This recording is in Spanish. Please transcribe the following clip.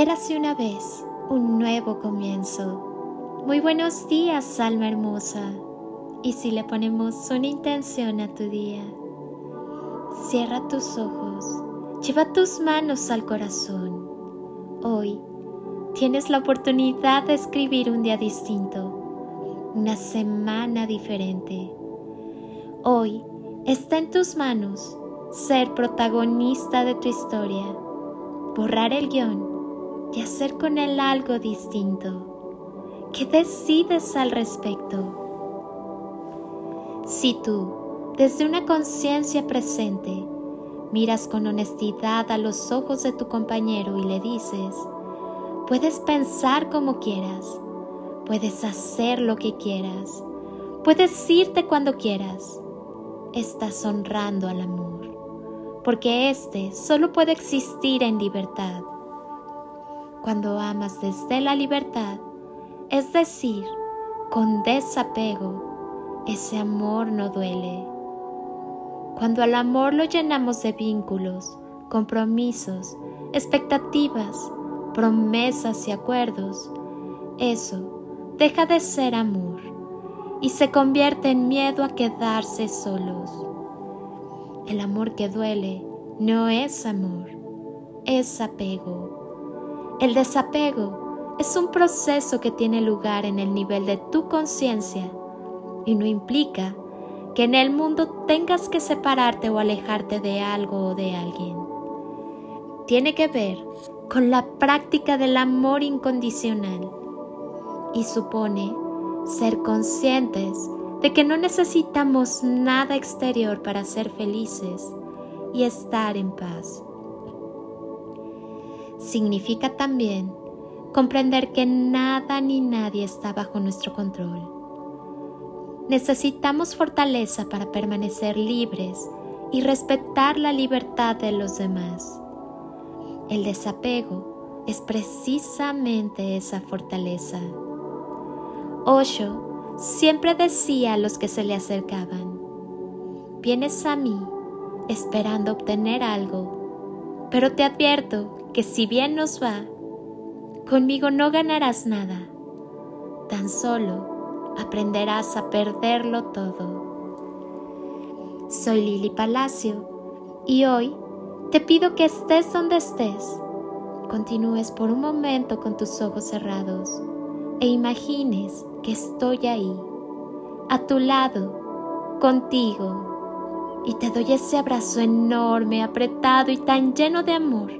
Érase una vez un nuevo comienzo. Muy buenos días, alma hermosa. Y si le ponemos una intención a tu día, cierra tus ojos, lleva tus manos al corazón. Hoy tienes la oportunidad de escribir un día distinto, una semana diferente. Hoy está en tus manos ser protagonista de tu historia, borrar el guion y hacer con él algo distinto. ¿Qué decides al respecto? Si tú, desde una conciencia presente, miras con honestidad a los ojos de tu compañero y le dices, puedes pensar como quieras, puedes hacer lo que quieras, puedes irte cuando quieras, estás honrando al amor, porque éste solo puede existir en libertad cuando amas desde la libertad, es decir, con desapego, ese amor no duele. Cuando al amor lo llenamos de vínculos, compromisos, expectativas, promesas y acuerdos, eso deja de ser amor y se convierte en miedo a quedarse solos. El amor que duele no es amor, es apego el desapego es un proceso que tiene lugar en el nivel de tu conciencia y no implica que en el mundo tengas que separarte o alejarte de algo o de alguien. Tiene que ver con la práctica del amor incondicional y supone ser conscientes de que no necesitamos nada exterior para ser felices y estar en paz significa también comprender que nada ni nadie está bajo nuestro control. Necesitamos fortaleza para permanecer libres y respetar la libertad de los demás. El desapego es precisamente esa fortaleza. Osho siempre decía a los que se le acercaban, vienes a mí esperando obtener algo, pero te advierto que si bien nos va, conmigo no ganarás nada, tan solo aprenderás a perderlo todo. Soy Lili Palacio y hoy te pido que estés donde estés, continúes por un momento con tus ojos cerrados e imagines que estoy ahí, a tu lado, contigo, y te doy ese abrazo enorme, apretado y tan lleno de amor